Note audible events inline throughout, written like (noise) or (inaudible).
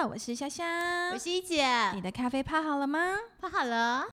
好，我是香香，我是一姐，你的咖啡泡好了吗？泡好了。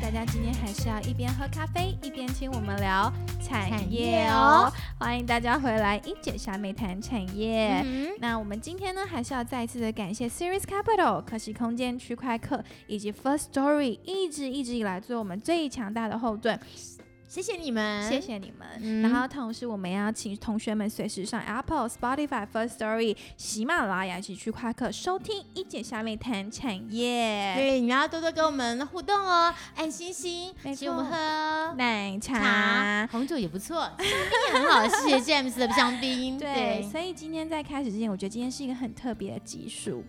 大家今天还是要一边喝咖啡一边听我们聊产产业业哦哦。欢迎大家回来一姐下妹谈产业。嗯那我们今天呢，还是要再一次的感谢 Series Capital、可喜空间、区块客以及 First Story 一直一直以来做我们最强大的后盾，谢谢你们，谢。谢你们。嗯然后同时，我们要请同学们随时上 Apple、Spotify、First Story、喜马拉雅以及区块客收听一姐下妹谈产业。对，你们要多多跟我们互动哦，按星星没，请我们喝奶茶茶，红酒也不错，香槟也很好，谢谢 James 的香槟。对，所以今天在开始之前，我觉得今天是一个很特别的集数。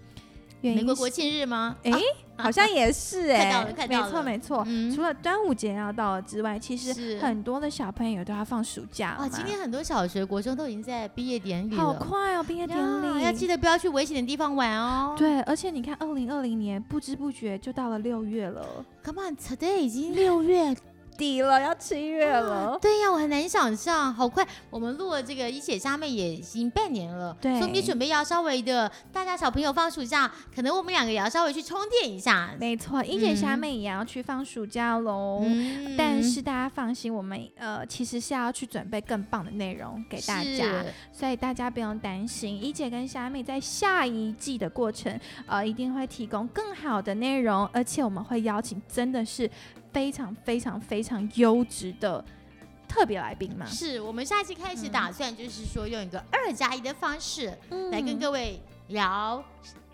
美国国庆日吗？哎、(laughs) 好像也是哎、快到了快到没错了没错。嗯。除了端午节要到了之外，其实很多的小朋友都要放暑假了哇，今天很多小学、国中都已经在毕业典礼了，好快哦，毕业典呀礼。要记得不要去危险的地方玩哦。对，而且你看，二零二零年不知不觉就到了六月了，，Come on，today 已经六月底了，要七月了。对呀，我很难想象，好快！我们录了这个一姐虾妹也已经半年了，对所以我们也准备要稍微的，大家小朋友放暑假，可能我们两个也要稍微去充电一下。没错，一姐虾嗯妹也要去放暑假喽。嗯但是大家放心，我们呃其实是要去准备更棒的内容给大家，所以大家不用担心，一姐跟虾妹在下一季的过程，呃，一定会提供更好的内容，而且我们会邀请真的是非常非常非常优质的特别来宾嘛，是我们下一期开始嗯。打算就是说用一个二加一的方式来跟嗯各位聊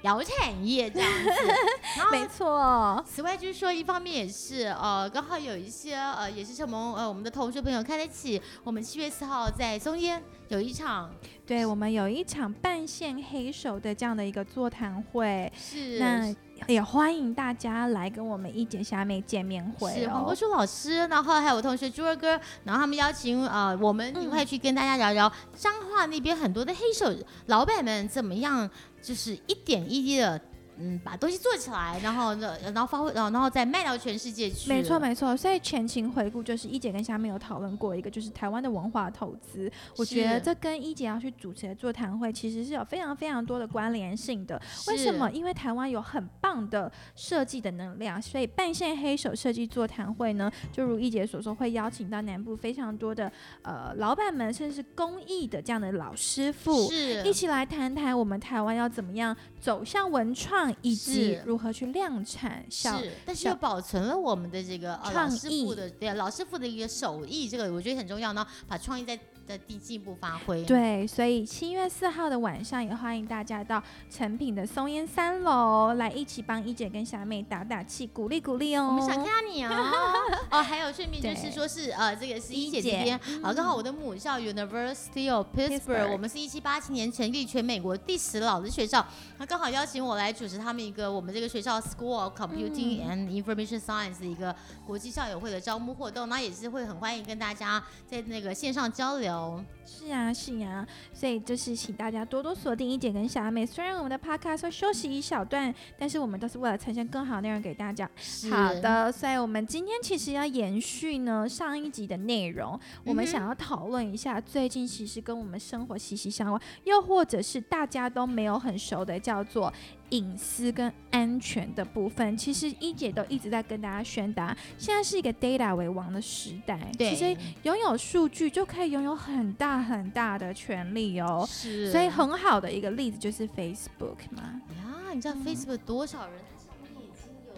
聊产业这样子，(laughs) 没错，此外，就是说，一方面也是呃，刚好有一些呃，也是什么呃，我们的同学朋友看得起我们七月四号在松烟有一场对我们有一场半线黑手的这样的一个座谈会，是。那也欢迎大家来跟我们一姐虾妹见面会哦是黄国。书老师，然后还有我同学朱二哥，然后他们邀请呃我们嗯一块去跟大家聊聊彰化那边很多的黑手老板们怎么样，就是一点一滴的。嗯，把东西做起来，然后呢，然后发挥，然后然后再卖到全世界去。没错，没错，所以前情回顾就是一姐跟虾妹有讨论过一个，就是台湾的文化投资。我觉得这跟一姐要去主持的座谈会其实是有非常非常多的关联性的。为什么？因为台湾有很棒的设计的能量，所以半线黑手设计座谈会呢，就如一姐所说，会邀请到南部非常多的呃老板们，甚至是工艺的这样的老师傅。是一起来谈谈我们台湾要怎么样走向文创，以及是。如何去量产小是，但是又保存了我们的这个呃创老师意傅的对老师傅的一个手艺，这个我觉得很重要呢，把创意在在第进一步发挥。，对，所以七月四号的晚上也欢迎大家到成品的松烟三楼来一起帮一姐跟霞妹打打气，鼓励鼓励哦。我们想看到你哦。(laughs) 哦，还有顺便就是说是呃，这个是一姐姐这边啊，刚好我的母校 University of Pittsburgh，Pittsburgh 我们是一七八七年成立，全美国第十老的学校，那刚好邀请我来主持他们一个我们这个学校 School of Computing 嗯 and Information Science 的一个国际校友会的招募活动，那也是会很欢迎跟大家在那个线上交流。是啊，是啊，所以就是请大家多多锁定一姐跟小阿妹。虽然我们的 podcast 会休息一小段，但是我们都是为了呈现更好的内容给大家。好，的，所以我们今天其实要延续呢上一集的内容，我们想要讨论一下最近其实跟我们生活息息相关，又或者是大家都没有很熟的，叫做隐私跟安全的部分。其实一姐都一直在跟大家宣达，现在是一个 data 为王的时代，对，其实拥有数据就可以拥有很大很大的权利哦。是，所以很好的一个例子就是 Facebook 嘛，呀，你知道嗯 Facebook 多少人？它上面已经有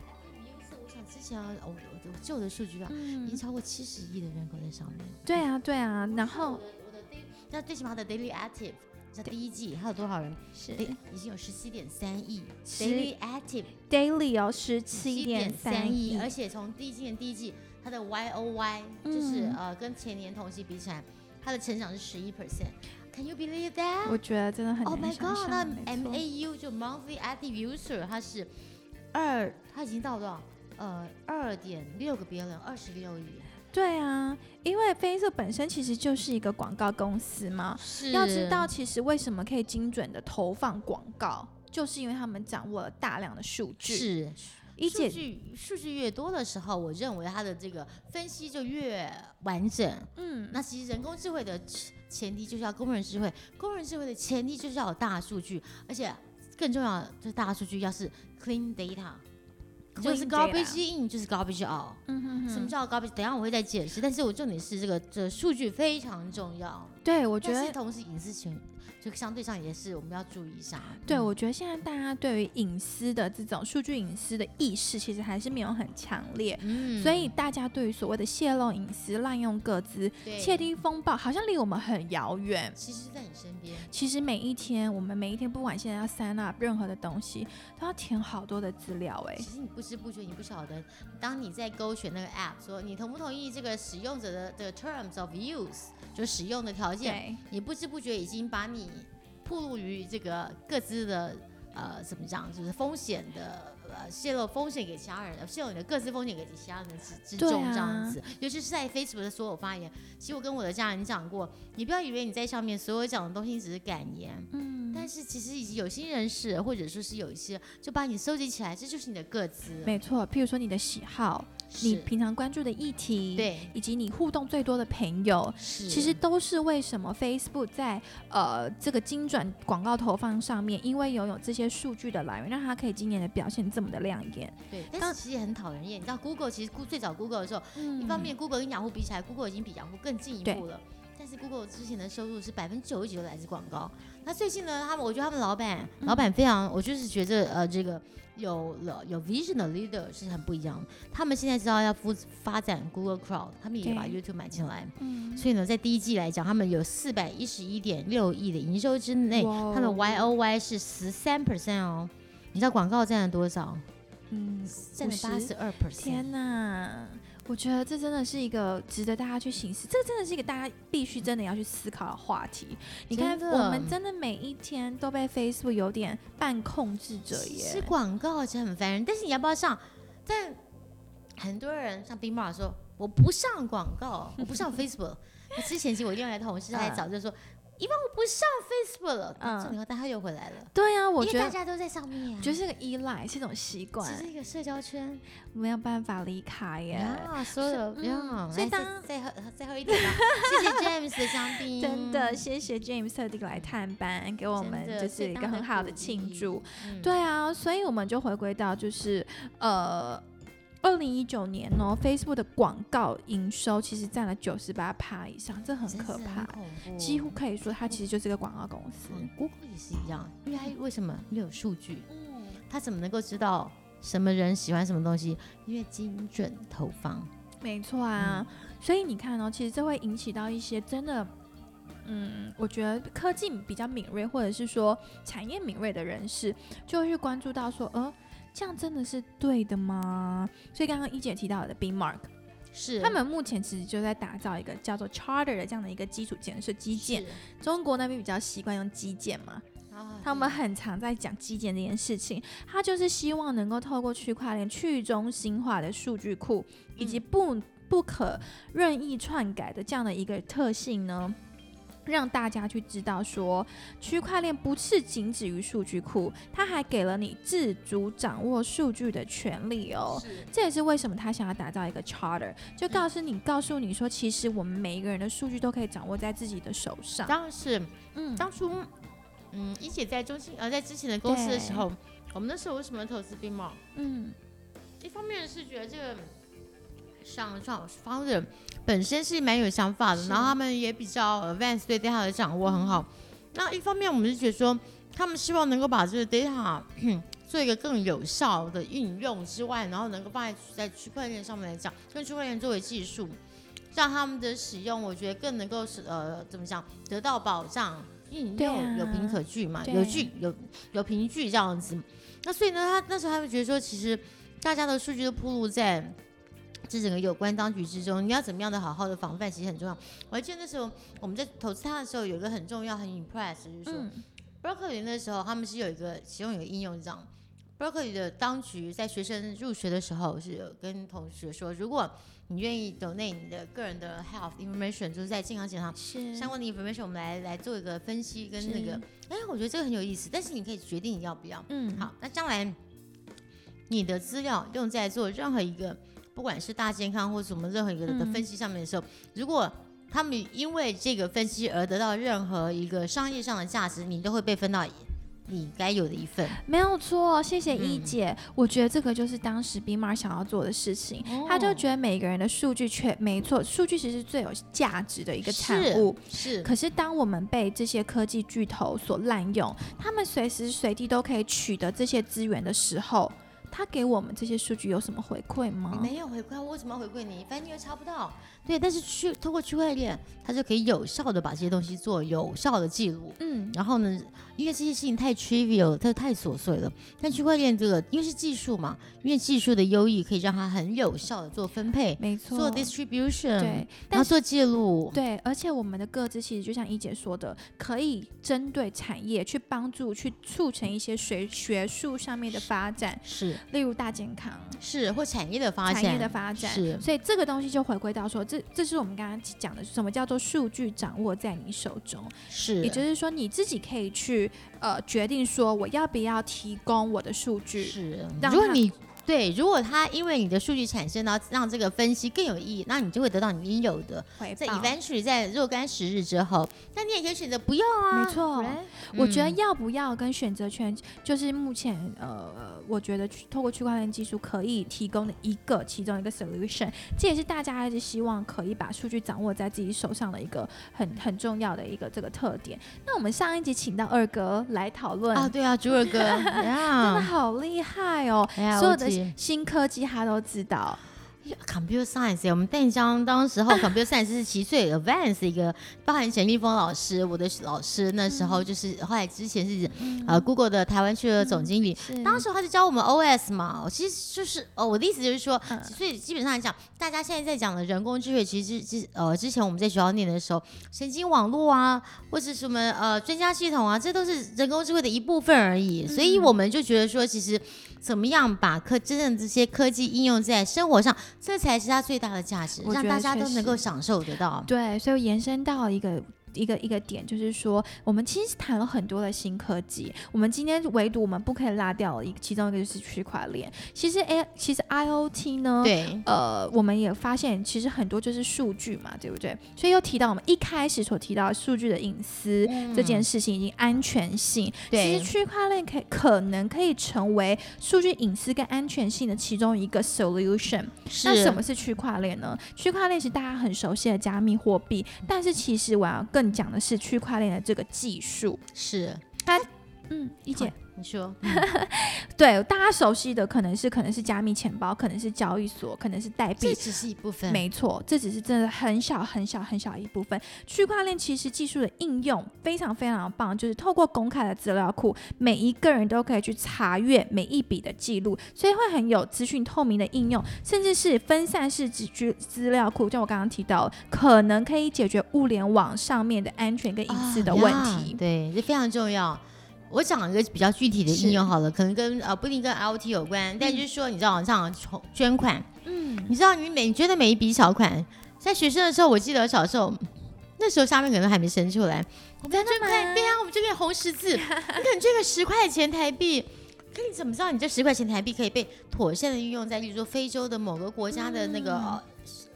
它的 active user，我想之前啊，哦，我我旧的数据啊，已经嗯，超过七十亿的人口在上面。对啊，对啊，然我后的我的 daily，那最起码它的 daily active，在第一季它有多少人？是哎，已经有十七点三亿 daily active，daily 哦十七点三三亿，而且从第一季年第一季，它的 Y O Y 就是、嗯呃跟前年同期比起来，它的成长是十一 percent。Can you believe that？我觉得真的很 Oh my god！那 MAU 就 monthly active user，它是二，它已经到多少？呃，二点六个 billion，二十六亿。对啊，因为 Facebook 本身其实就是一个广告公司嘛，是要知道其实为什么可以精准的投放广告，就是因为他们掌握了大量的数据。是。数，据数据越多的时候，我认为它的这个分析就越完整。嗯，那其实人工智慧的前前提就是要工人智慧，工人智慧的前提就是要有大数据，而且更重要的就是大数据要是 clean data，就是 garbage in 就是 garbage out。嗯哼哼，什么叫 garbage？等一下我会再解释，但是我重点是这个这数据非常重要，对我觉得。同时隐私权就相对上也是我们要注意一下。对，嗯我觉得现在大家对于隐私的这种数据隐私的意识，其实还是没有很强烈，嗯所以大家对于所谓的泄露隐私、滥用各自、窃听风暴，好像离我们很遥远。其实在你身边。其实每一天，我们每一天，不管现在要 sign up 任何的东西，都要填好多的资料、哎其，实你不知不觉，你不晓得，当你在勾选那个 app，说你同不同意这个使用者的的 terms of use，就使用的条件，你不知不觉已经把你暴露于这个各自的呃怎么讲，就是风险的呃泄露风险给其他人，呃泄露你的各自风险给其他人之之对重这样啊子。尤其是在 Facebook 的所有发言，其实我跟我的家人讲过，你不要以为你在上面所有讲的东西只是感言。嗯，但是其实已经有心人士，或者说是有一些，就把你收集起来，这就是你的个资。没错。譬如说你的喜好，你平常关注的议题，，对，以及你互动最多的朋友，是，其实都是为什么 Facebook 在呃这个精准广告投放上面，因为拥有这些数据的来源，让它可以今年的表现这么的亮眼。对，但是其实也很讨人厌。你知道 Google 其实最早 Google 的时候，嗯一方面 Google 跟雅虎比起来，Google 已经比雅虎更进一步了。Google 之前的收入是百分之九十几都来自广告。那最近呢，他们我觉得他们老板、嗯老板非常，我就是觉得呃这个有了有 vision 的 leader 是很不一样的。他们现在知道要发发展 Google Cloud，他们也把 YouTube 买进来。嗯，所以呢，在第一季来讲，他们有四百一十一点六亿的营收之内，他们 Y O Y 是十三 percent 哦。你知道广告占了多少？嗯，占了八十二 percent。天哪！我觉得这真的是一个值得大家去行思，这真的是一个大家必须真的要去思考的话题。你看，我们真的每一天都被 Facebook 有点半控制着是耶。广告真的很烦人，但是你要不要上？但很多人像冰马说，我不上广告，我不上 (laughs) Facebook。那之前其实我另外一个同事他还嗯早就说，因为我不上 Facebook 了。嗯嗯，这以后但他又回来了，对啊，我觉得，大家都在上面觉得是个依赖，是一种习惯只，是一个社交圈没有办法离开耶。呀，所有的嗯呀，来再所以当再喝再喝一点吧。谢谢 James 的香槟，真的，谢谢 James 特地来探班，给我们就是一个很好的庆祝。。嗯对啊，所以我们就回归到就是呃。二零一九年哦，Facebook 的广告营收其实占了九十八趴以上，这很可怕，几乎可以说它其实就是个广告公司。嗯 Google 也是一样，因为它为什么又有数据？嗯，他怎么能够知道什么人喜欢什么东西？因为精准投放。没错啊，所以你看哦，其实这会引起到一些真的，嗯，我觉得科技比较敏锐，或者是说产业敏锐的人士，就会去关注到说，呃，这样真的是对的吗？所以刚刚一姐提到的 Big Mark，是他们目前其实就在打造一个叫做 Charter 的这样的一个基础建设基建。中国那边比较习惯用基建嘛，啊他们很常在讲基建这件事情，他就是希望能够透过区块链去中心化的数据库，以及不不可任意篡改的这样的一个特性呢。让大家去知道说，区块链不是仅止于数据库，它还给了你自主掌握数据的权利哦。这也是为什么他想要打造一个 charter，就告诉你，告诉你说，其实我们每一个人的数据都可以掌握在自己的手上。当然是嗯，当初，嗯，一姐在中心呃在之前的公司的时候，我们那时候为什么投资冰帽？嗯，一方面是觉得这个上上 founder 本身是蛮有想法的，然后他们也比较 advanced 对 data 的掌握很好。那一方面我们是觉得说，他们希望能够把这个 data (clears throat) 做一个更有效的运用之外，然后能够放在在区块链上面来讲，跟区块链作为技术，让他们的使用，我觉得更能够是呃怎么讲得到保障，应对用啊有凭可据嘛，对有据有有凭据这样子。那所以呢，他那时候他们觉得说，其实大家的数据都铺露在这整个有关当局之中，你要怎么样的好好的防范，其实很重要。我还记得那时候我们在投资它的时候，有一个很重要、很 impress，就是说、嗯 Broccoli 那时候他们是有一个其中有一个应用是这样 Berkeley 的当局在学生入学的时候是有跟同学说，如果你愿意 donate 你的个人的 health information，就是在健康检查相关的 information，我们来来做一个分析跟那个，哎，我觉得这个很有意思，但是你可以决定你要不要。嗯，好，那将来你的资料用在做任何一个，不管是大健康或什么任何一个的嗯分析上面的时候，如果他们因为这个分析而得到任何一个商业上的价值，你都会被分到你该有的一份。没有错，谢谢一嗯姐。我觉得这个就是当时 b m a r 想要做的事情。他就觉得每个人的数据确没错，数据其实是最有价值的一个产是物。是可是当我们被这些科技巨头所滥用，他们随时随地都可以取得这些资源的时候，他给我们这些数据有什么回馈吗？没有回馈，我为什么要回馈你？反正你又查不到。对，但是去通过区块链，它就可以有效的把这些东西做有效的记录。嗯，然后呢，因为这些事情太 trivial，它太琐碎了。但区块链这个，因为是技术嘛，因为技术的优异可以让它很有效的做分配、没错。做 distribution，对，然后做记录。对，而且我们的各自其实就像一姐说的，可以针对产业去帮助、去促成一些学学术上面的发展，是例如大健康。是，或产业的发展，产业的发展，是所以这个东西就回归到说，这这是我们刚刚讲的，什么叫做数据掌握在你手中，是，也就是说你自己可以去呃决定说我要不要提供我的数据，是。如果你对，如果他因为你的数据产生，然后让这个分析更有意义，那你就会得到你应有的。回报。eventually 在若干时日之后，那你也可以选择不要啊。没错我觉得嗯要不要跟选择权，就是目前呃，我觉得去透过区块链技术可以提供的一个其中一个 solution，这也是大家一直希望可以把数据掌握在自己手上的一个很很重要的一个这个特点。那我们上一集请到二哥来讨论啊，对啊，朱二哥，(laughs) 真的，好厉害哦！所有的新科技他都知道，computer science，我们淡江当时候 (laughs) computer science 是七岁 advance 的一个，包含陈立峰老师，我的老师那时候就是后来之前是呃 Google 的台湾区的总经理，是。当时他就教我们 OS 嘛，其实就是哦，我的意思就是说，嗯。所以基本上来讲，大家现在在讲的人工智慧，其实之呃之前我们在学校念的时候，神经网络啊，或者什么呃专家系统啊，这都是人工智慧的一部分而已。所以我们就觉得说，其实怎么样把科真正这些科技应用在生活上，这才是它最大的价值，让大家都能够享受得到。对，所以延伸到一个。一个一个点就是说，我们其实谈了很多的新科技。我们今天唯独我们不可以拉掉的一个，其中一个就是区块链。其实 A，其实 IOT 呢，对，呃，我们也发现其实很多就是数据嘛，对不对？所以又提到我们一开始所提到的数据的隐私、这件事情，以及安全性。其实区块链可以可能可以成为数据隐私跟安全性的其中一个 solution。那什么是区块链呢？区块链是大家很熟悉的加密货币，但是其实我要更讲的是区块链的这个技术。是，嗯，一姐，你说，(laughs) 对大家熟悉的可能是可能是加密钱包，可能是交易所，可能是代币。这只是一部分，没错，这只是真的很小很小很小一部分。区块链其实技术的应用非常非常棒，就是透过公开的资料库，每一个人都可以去查阅每一笔的记录，所以会很有资讯透明的应用，甚至是分散式资资资料库，像我刚刚提到，可能可以解决物联网上面的安全跟隐私的啊问呀题。对，这非常重要。我讲一个比较具体的应用好了，可能跟呃不一定跟 L O T 有关，但就是说，你知道像从捐款，嗯，你知道你每你觉得每一笔小款，在学生的时候，我记得小时候那时候下面可能还没生出来，我们要捐款，对呀、我们就给红十字，(laughs) 你可能捐个十块钱台币。可你怎么知道你这十块钱台币可以被妥善的运用在，例如说非洲的某个国家的那个、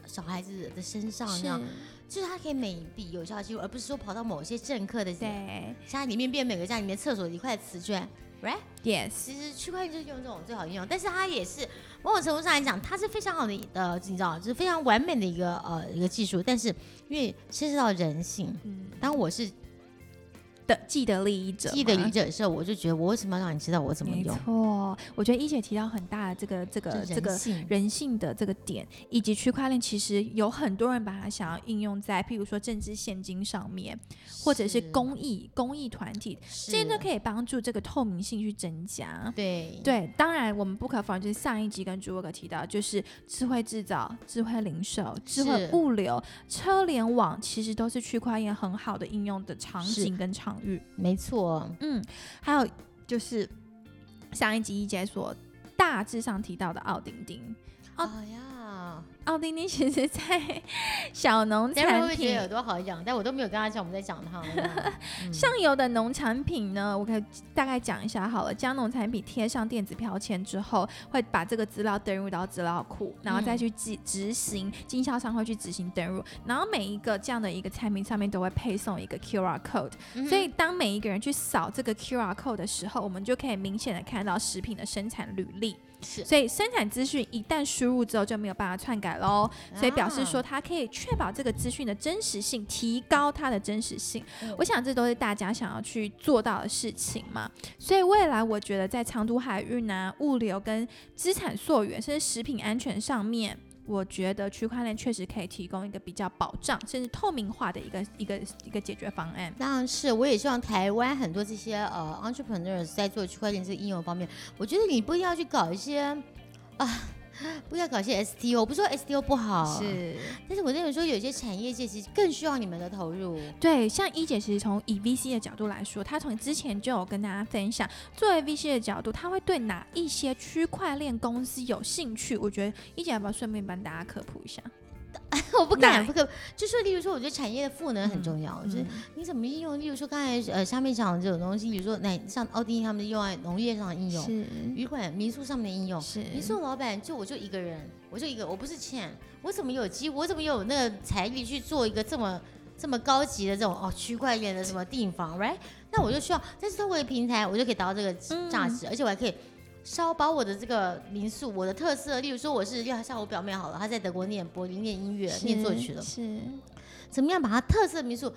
小孩子的身上，是这样，就是它可以每一笔有效记录，而不是说跑到某些政客的对。家里面变每个家里面厕所的一块瓷砖，right？，yes，其实区块链就是用这种最好应用，但是它也是某种程度上来讲，它是非常好的呃，你知道，就是非常完美的一个呃一个技术，但是因为牵涉到人性，嗯。当我是的既得利益者，既得利益者的时候，我就觉得我为什么要让你知道我怎么没用？错，我觉得一姐提到很大的这个这个这这个人性的这个点，以及区块链，其实有很多人把它想要应用在，譬如说政治现金上面，或者是公益公益团体，这些都可以以帮助这个透明性去增加。对对，当然我们不可否认，就是上一集跟朱沃克提到，就是智慧制造、智慧零售、智慧物流、车联网，其实都是区块链很好的应用的场景跟场域。没错，嗯，还有就是上一集一姐所大致上提到的奥丁丁。哦呀，奥丁丁其实在 (laughs) 小农产品不会觉得有多好养？但我都没有跟他讲我们在讲他。(laughs) 嗯上游的农产品呢，我可以大概讲一下好了。将农产品贴上电子标签之后，会把这个资料登入到资料库，然后再去执执行，经销商会去执行登入，然后每一个这样的一个产品上面都会配送一个 QR code，、嗯所以当每一个人去扫这个 QR code 的时候，我们就可以明显的看到食品的生产履历。是所以生产资讯一旦输入之后就没有办法篡改喽，所以表示说啊它可以确保这个资讯的真实性，提高它的真实性。嗯我想这都是大家想要去做到的事情嘛。所以未来我觉得在长途海运啊、物流跟资产溯源，甚至食品安全上面。我觉得区块链确实可以提供一个比较保障，甚至透明化的一个一个一个解决方案。当然是，我也希望台湾很多这些呃 entrepreneurs 在做区块链这个应用方面，我觉得你不一定要去搞一些啊，(laughs) 不要搞些 STO，我不是说 STO 不好，，是，但是我认为说有些产业界其实更需要你们的投入。对，像一姐其实从以 VC 的角度来说，她从之前就有跟大家分享，作为 VC 的角度，她会对哪一些区块链公司有兴趣？我觉得一姐要不要顺便帮大家科普一下？(laughs) 我不敢，不可，就说例如说，我觉得产业的赋能很重要，就是嗯你怎么应用，例如说刚才呃下面讲的这种东西，比如说那像奥丁他们用在农业上的应用，是旅馆民宿上面的应用。是民宿老板就我就一个人，我就一个，我不是欠，我怎么有机，我怎么有那个财力去做一个这么这么高级的这种哦区块链的什么订房，right？那我就需要，但是透过一个平台，我就可以达到这个嗯价值，而且我还可以稍把我的这个民宿，我的特色，例如说我是要像我表妹好了，她在德国念柏林念音乐、念作曲的，是。怎么样把她特色民宿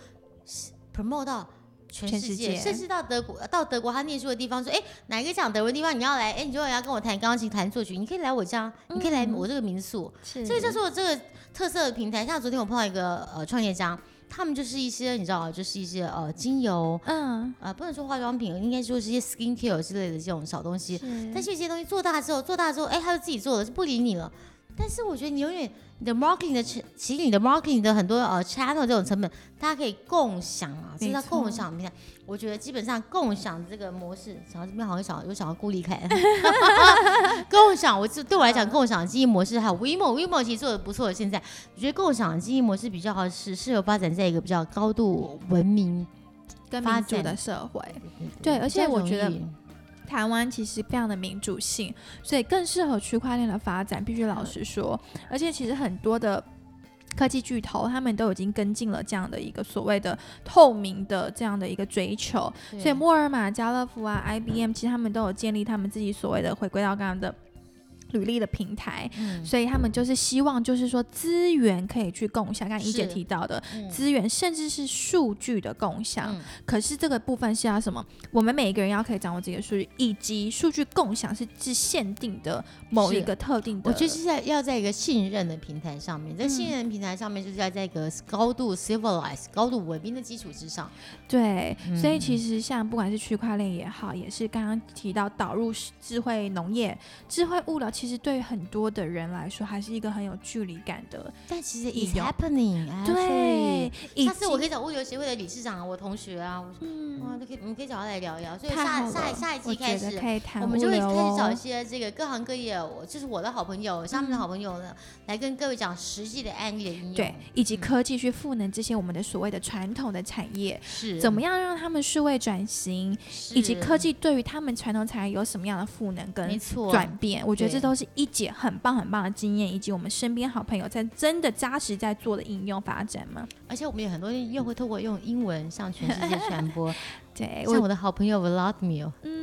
promote 到全世界，甚至到德国，到德国她念书的地方，说，哎，哪一个讲德文地方你要来，哎，你如果要跟我弹钢琴、弹作曲，你可以来我家，你可以来嗯我这个民宿，是，这个叫做这个特色的平台。像昨天我碰到一个呃创业家，他们就是一些你知道，就是一些呃精油，嗯，呃，不能说化妆品，应该说是一些 skin care 之类的这种小东西。但是这些东西做大之后，做大之后，哎，他就自己做了，就不理你了。但是我觉得你永远你的 marketing 的成，其实你的 marketing 的很多呃 channel 这种成本，大家可以共享啊，这是叫共享平台。我觉得基本上共享这个模式，想到这边好像想有想要孤立凯，(laughs) 共享，我这对我来讲，共享经营模式还有 WeMo，WeMo 其实做的不错。现在我觉得共享经营模式比较好，是适合发展在一个比较高度文明。跟发展民主的社会。对而且我觉得台湾其实非常的民主性，所以更适合区块链的发展。必须老实说，而且其实很多的科技巨头，他们都已经跟进了这样的一个所谓的透明的这样的一个追求。所以沃尔玛、家乐福啊、IBM，其实他们都有建立他们自己所谓的回归到刚刚的履历的平台。所以他们就是希望，就是说资源可以去共享，刚一姐提到的资源，甚至是数据的共享。可是这个部分是要什么？我们每一个人要可以掌握自己的数据，以及数据共享是是限定的某一个特定的。我就是在要在一个信任的平台上面，在信任平台上面，就是要在一个高度 civilized、高度文明的基础之上。对，所以其实像不管是区块链也好，也是刚刚提到导入智慧农业、智慧物流，其实对于很多的人来说，还是一个很有距离感的。但其实应 it's happening，对，以下次我可以找物流协会的理事长啊，我同学啊，我说哇，嗯，都可以，我们可以找他来聊一聊。所以下下下一期开始，可以谈我们就会开始找一哦些这个各行各业，我就是我的好朋友，他们的好朋友呢，来跟各位讲实际的案例的应用。对，以及嗯科技去赋能这些我们的所谓的传统的产业，是怎么样让他们数位转型，以及科技对于他们传统产业有什么样的赋能跟转变？我觉得这对都是一姐很棒很棒的经验，以及我们身边好朋友在真的扎实在做的应用发展嘛。而且我们有很多人又会透过用英文向全世界传播，(laughs) 对像我，我的好朋友 Vladimir，嗯，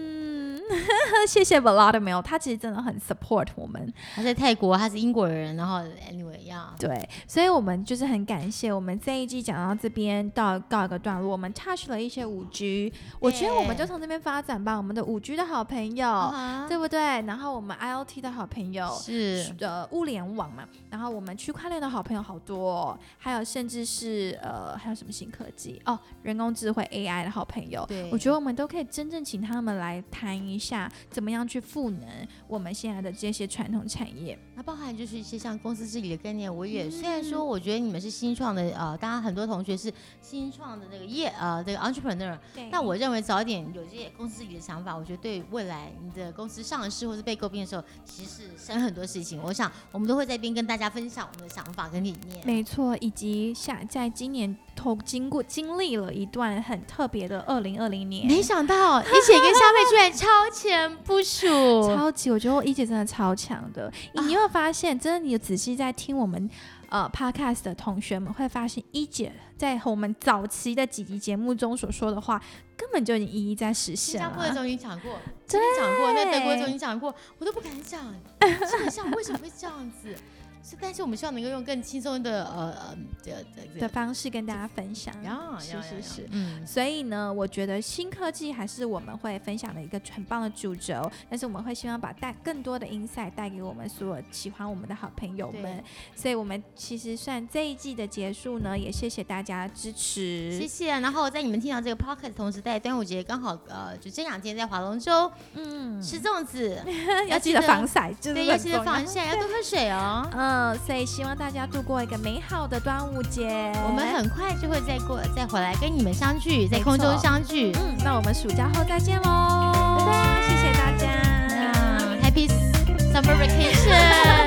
(laughs) 谢谢 Vladimir，他其实真的很 support 我们。他在泰国，他是英国人，然后 anyway 呀、对，所以我们就是很感谢我们这一季讲到这边到告一个段落，我们 touch 了一些五 G，我觉得我们就从这边发展吧，我们的五 G 的好朋友。(laughs) 啊对不对？然后我们 IOT 的好朋友，是呃物联网嘛，然后我们区块链的好朋友好多、哦，还有甚至是呃还有什么新科技哦，人工智慧 AI 的好朋友，对我觉得我们都可以真正请他们来谈一一下，怎么样去赋能我们现在的这些传统产业。那包含就是一些像公司治理的概念，我也、嗯虽然说我觉得你们是新创的，呃，大家很多同学是新创的那个业呃这个 entrepreneur，对但我认为早点有这些公司治理的想法，我觉得对未来你的公司上市或是被诟病的时候，其实是省很多事情。我想我们都会在一边跟大家分享我们的想法跟理念。没错，以及下在今年透经过经历了一段很特别的二零二零年，没想到一姐跟夏妹居然超前部署，超级，我觉得我一姐真的超强的。你你有没有发现，真的，你仔细在听我们呃 podcast 的同学们会发现，一姐在和我们早期的几集节目中所说的话，根本就已经一一在实现新加坡的时了。候已经讲过，真的讲过，那德国的时候已经讲过，我都不敢讲，基本上为什么会这样子？是，但是我们希望能够用更轻松的呃呃这这的方式跟大家分享，呀是是是。嗯，所以呢，我觉得新科技还是我们会分享的一个很棒的主轴，但是我们会希望把带更多的 insight 带给我们所有喜欢我们的好朋友们。所以我们其实算这一季的结束呢，也谢谢大家支持。谢谢。然后在你们听到这个 podcast 的同时，在端午节刚好呃，就这两天在划龙舟嗯，吃粽子，(laughs) 要记得防晒，对，要记得防晒，要多喝水哦。嗯，所以希望大家度过一个美好的端午节。我们很快就会再过再回来跟你们相聚，在空中相聚。嗯，那我们暑假后再见喽，拜拜，谢谢大家。嗯，Happy Summer Vacation。